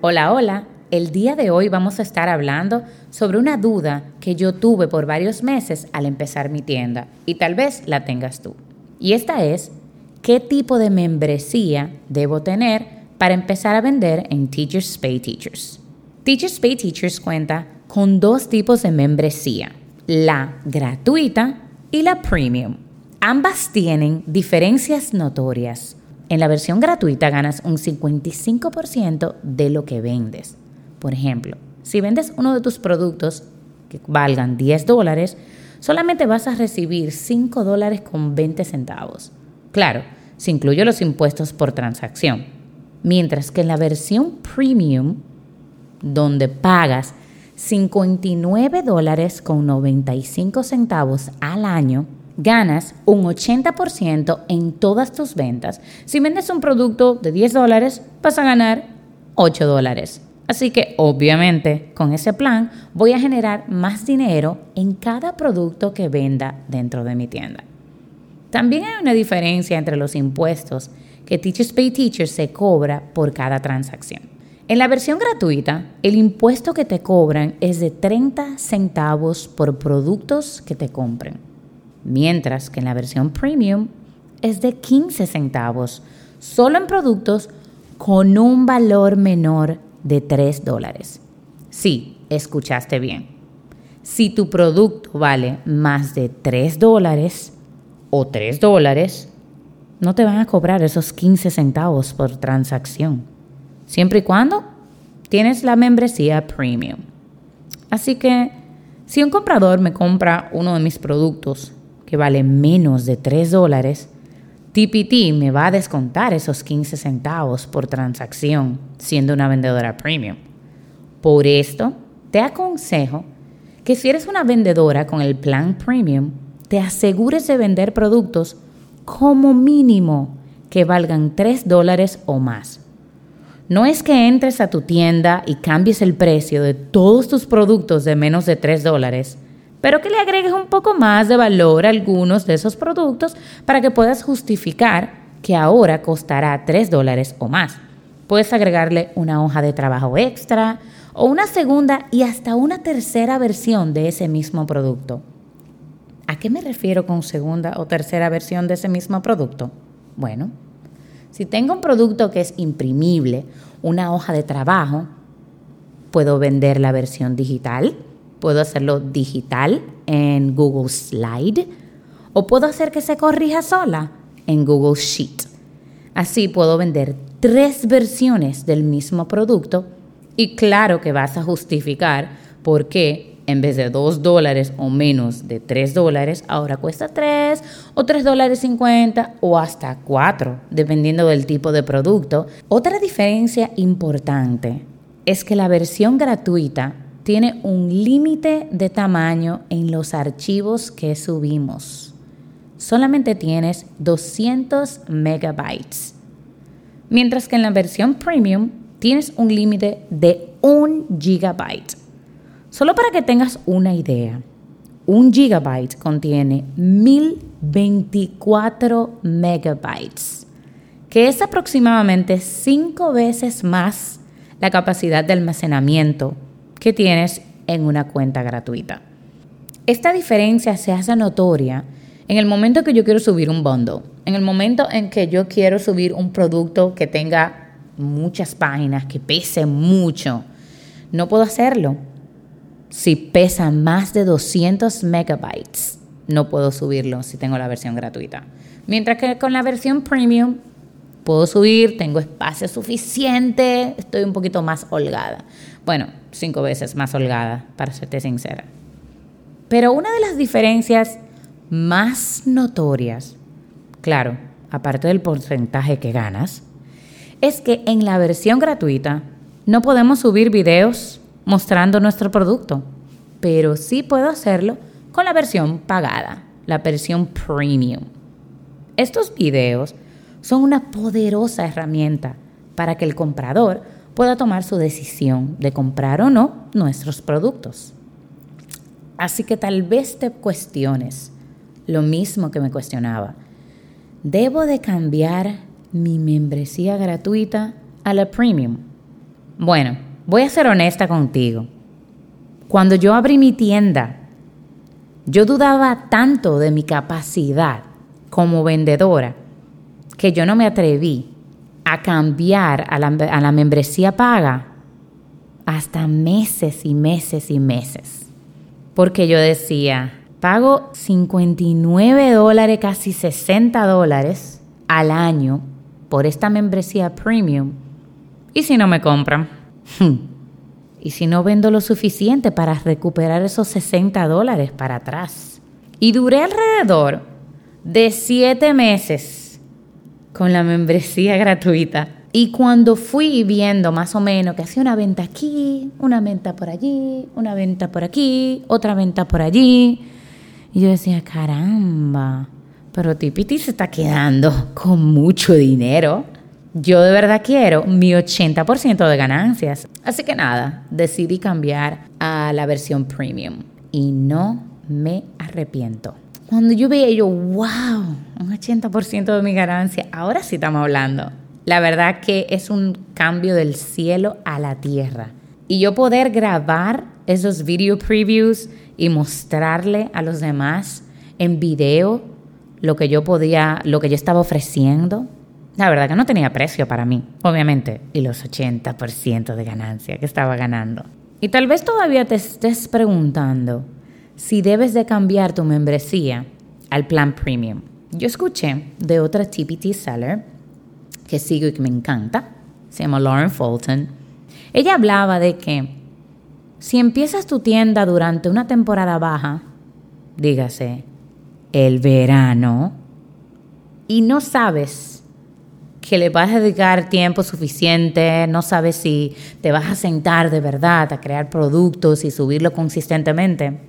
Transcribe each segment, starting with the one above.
Hola, hola. El día de hoy vamos a estar hablando sobre una duda que yo tuve por varios meses al empezar mi tienda y tal vez la tengas tú. Y esta es, ¿qué tipo de membresía debo tener para empezar a vender en Teachers Pay Teachers? Teachers Pay Teachers cuenta con dos tipos de membresía, la gratuita y la premium. Ambas tienen diferencias notorias. En la versión gratuita ganas un 55% de lo que vendes. Por ejemplo, si vendes uno de tus productos que valgan 10 dólares, solamente vas a recibir 5 dólares con 20 centavos. Claro, se incluye los impuestos por transacción. Mientras que en la versión premium, donde pagas 59 dólares con 95 centavos al año, ganas un 80% en todas tus ventas. Si vendes un producto de 10 dólares, vas a ganar 8 dólares. Así que obviamente con ese plan voy a generar más dinero en cada producto que venda dentro de mi tienda. También hay una diferencia entre los impuestos que Teachers Pay Teachers se cobra por cada transacción. En la versión gratuita, el impuesto que te cobran es de 30 centavos por productos que te compren mientras que en la versión premium es de 15 centavos, solo en productos con un valor menor de 3 dólares. Sí, escuchaste bien. Si tu producto vale más de 3 dólares o 3 dólares, no te van a cobrar esos 15 centavos por transacción, siempre y cuando tienes la membresía premium. Así que si un comprador me compra uno de mis productos que vale menos de 3 dólares, TPT me va a descontar esos 15 centavos por transacción siendo una vendedora premium. Por esto, te aconsejo que si eres una vendedora con el plan premium, te asegures de vender productos como mínimo que valgan 3 dólares o más. No es que entres a tu tienda y cambies el precio de todos tus productos de menos de 3 dólares pero que le agregues un poco más de valor a algunos de esos productos para que puedas justificar que ahora costará 3 dólares o más. Puedes agregarle una hoja de trabajo extra o una segunda y hasta una tercera versión de ese mismo producto. ¿A qué me refiero con segunda o tercera versión de ese mismo producto? Bueno, si tengo un producto que es imprimible, una hoja de trabajo, puedo vender la versión digital Puedo hacerlo digital en Google Slide o puedo hacer que se corrija sola en Google Sheet. Así puedo vender tres versiones del mismo producto y claro que vas a justificar por qué en vez de dos dólares o menos de tres dólares, ahora cuesta tres o tres dólares cincuenta o hasta cuatro, dependiendo del tipo de producto. Otra diferencia importante es que la versión gratuita tiene un límite de tamaño en los archivos que subimos. Solamente tienes 200 megabytes. Mientras que en la versión premium tienes un límite de 1 gigabyte. Solo para que tengas una idea, un gigabyte contiene 1024 megabytes, que es aproximadamente 5 veces más la capacidad de almacenamiento que tienes en una cuenta gratuita. Esta diferencia se hace notoria en el momento que yo quiero subir un bundle, en el momento en que yo quiero subir un producto que tenga muchas páginas, que pese mucho. No puedo hacerlo. Si pesa más de 200 megabytes, no puedo subirlo si tengo la versión gratuita. Mientras que con la versión premium puedo subir, tengo espacio suficiente, estoy un poquito más holgada. Bueno, cinco veces más holgada, para serte sincera. Pero una de las diferencias más notorias, claro, aparte del porcentaje que ganas, es que en la versión gratuita no podemos subir videos mostrando nuestro producto, pero sí puedo hacerlo con la versión pagada, la versión premium. Estos videos son una poderosa herramienta para que el comprador pueda tomar su decisión de comprar o no nuestros productos. Así que tal vez te cuestiones lo mismo que me cuestionaba. ¿Debo de cambiar mi membresía gratuita a la premium? Bueno, voy a ser honesta contigo. Cuando yo abrí mi tienda, yo dudaba tanto de mi capacidad como vendedora que yo no me atreví a cambiar a la, a la membresía paga hasta meses y meses y meses porque yo decía, pago 59 dólares, casi 60 dólares al año por esta membresía premium. ¿Y si no me compran? ¿Y si no vendo lo suficiente para recuperar esos 60 dólares para atrás? Y duré alrededor de 7 meses con la membresía gratuita y cuando fui viendo más o menos que hacía una venta aquí, una venta por allí, una venta por aquí, otra venta por allí, y yo decía, caramba, pero Tipiti se está quedando con mucho dinero. Yo de verdad quiero mi 80% de ganancias. Así que nada, decidí cambiar a la versión premium y no me arrepiento. Cuando yo veía yo, wow, un 80% de mi ganancia, ahora sí estamos hablando. La verdad que es un cambio del cielo a la tierra. Y yo poder grabar esos video previews y mostrarle a los demás en video lo que yo podía, lo que yo estaba ofreciendo, la verdad que no tenía precio para mí, obviamente, y los 80% de ganancia que estaba ganando. Y tal vez todavía te estés preguntando si debes de cambiar tu membresía al plan premium. Yo escuché de otra TPT seller que sigo y que me encanta, se llama Lauren Fulton, ella hablaba de que si empiezas tu tienda durante una temporada baja, dígase, el verano, y no sabes que le vas a dedicar tiempo suficiente, no sabes si te vas a sentar de verdad a crear productos y subirlo consistentemente,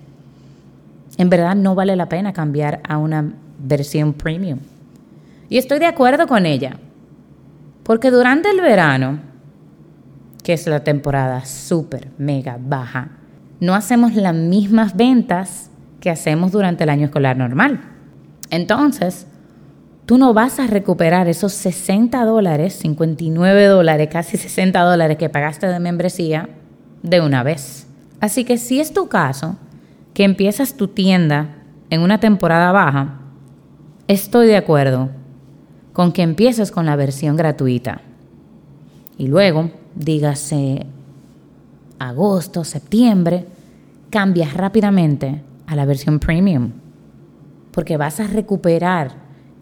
en verdad no vale la pena cambiar a una versión premium. Y estoy de acuerdo con ella. Porque durante el verano, que es la temporada súper, mega baja, no hacemos las mismas ventas que hacemos durante el año escolar normal. Entonces, tú no vas a recuperar esos 60 dólares, 59 dólares, casi 60 dólares que pagaste de membresía de una vez. Así que si es tu caso, que empiezas tu tienda en una temporada baja, estoy de acuerdo con que empieces con la versión gratuita. Y luego, dígase agosto, septiembre, cambias rápidamente a la versión premium. Porque vas a recuperar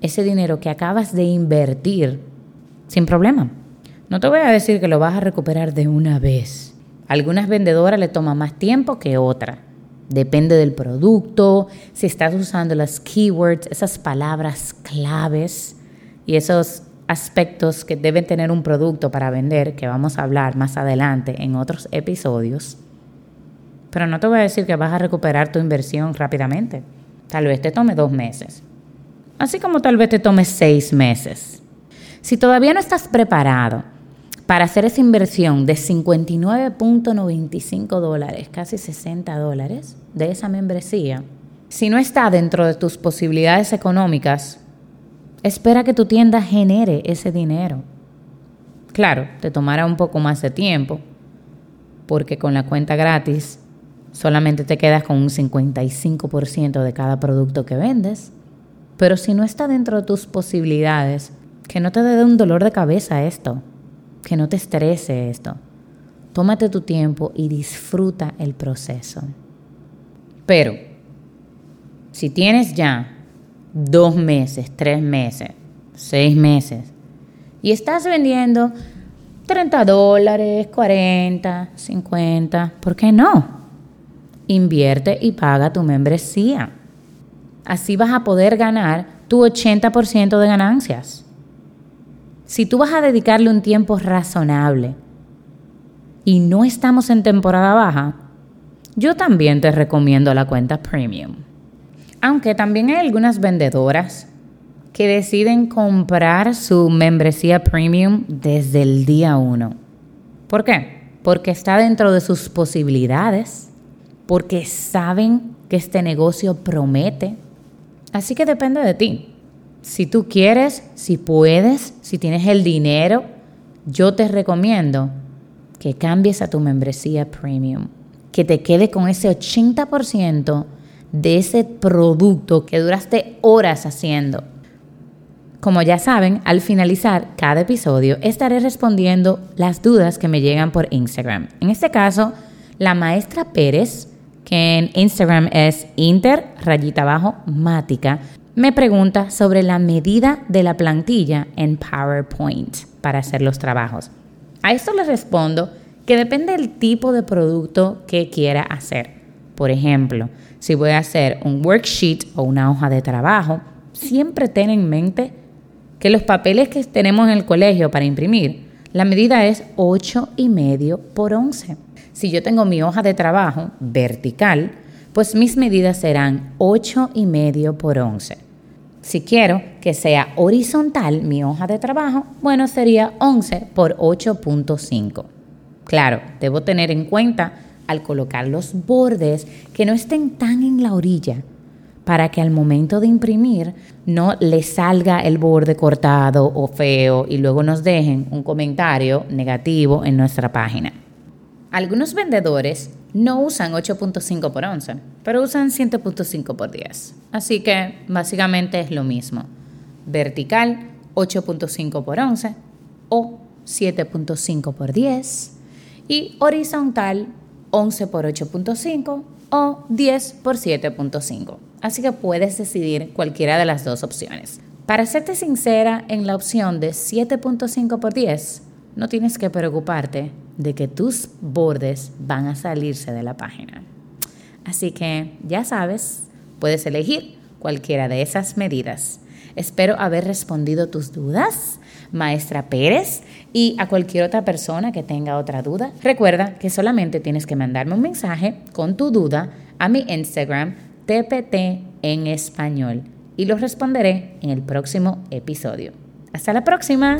ese dinero que acabas de invertir sin problema. No te voy a decir que lo vas a recuperar de una vez. algunas vendedoras le toma más tiempo que otra. Depende del producto, si estás usando las keywords, esas palabras claves y esos aspectos que deben tener un producto para vender, que vamos a hablar más adelante en otros episodios. Pero no te voy a decir que vas a recuperar tu inversión rápidamente. Tal vez te tome dos meses. Así como tal vez te tome seis meses. Si todavía no estás preparado para hacer esa inversión de 59.95 dólares, casi 60 dólares de esa membresía, si no está dentro de tus posibilidades económicas, Espera que tu tienda genere ese dinero. Claro, te tomará un poco más de tiempo, porque con la cuenta gratis solamente te quedas con un 55% de cada producto que vendes. Pero si no está dentro de tus posibilidades, que no te dé un dolor de cabeza esto, que no te estrese esto. Tómate tu tiempo y disfruta el proceso. Pero, si tienes ya dos meses, tres meses, seis meses, y estás vendiendo 30 dólares, 40, 50, ¿por qué no? Invierte y paga tu membresía. Así vas a poder ganar tu 80% de ganancias. Si tú vas a dedicarle un tiempo razonable y no estamos en temporada baja, yo también te recomiendo la cuenta premium. Aunque también hay algunas vendedoras que deciden comprar su membresía premium desde el día 1. ¿Por qué? Porque está dentro de sus posibilidades, porque saben que este negocio promete. Así que depende de ti. Si tú quieres, si puedes, si tienes el dinero, yo te recomiendo que cambies a tu membresía premium, que te quede con ese 80% de ese producto que duraste horas haciendo como ya saben, al finalizar cada episodio estaré respondiendo las dudas que me llegan por Instagram. En este caso, la maestra Pérez, que en Instagram es inter rayita abajo mática, me pregunta sobre la medida de la plantilla en PowerPoint para hacer los trabajos. A esto le respondo que depende del tipo de producto que quiera hacer. Por ejemplo, si voy a hacer un worksheet o una hoja de trabajo, siempre ten en mente que los papeles que tenemos en el colegio para imprimir, la medida es 8 y medio por 11. Si yo tengo mi hoja de trabajo vertical, pues mis medidas serán 8 y medio por 11. Si quiero que sea horizontal mi hoja de trabajo, bueno, sería 11 por 8.5. Claro, debo tener en cuenta al colocar los bordes que no estén tan en la orilla para que al momento de imprimir no le salga el borde cortado o feo y luego nos dejen un comentario negativo en nuestra página. Algunos vendedores no usan 8.5 por 11, pero usan 7.5 por 10. Así que básicamente es lo mismo. Vertical 8.5 por 11 o 7.5 por 10 y horizontal 11 por 8.5 o 10 por 7.5 así que puedes decidir cualquiera de las dos opciones. Para serte sincera, en la opción de 7.5 por 10, no tienes que preocuparte de que tus bordes van a salirse de la página. Así que ya sabes, puedes elegir cualquiera de esas medidas. Espero haber respondido tus dudas, maestra Pérez, y a cualquier otra persona que tenga otra duda. Recuerda que solamente tienes que mandarme un mensaje con tu duda a mi Instagram TPT en español y los responderé en el próximo episodio. Hasta la próxima.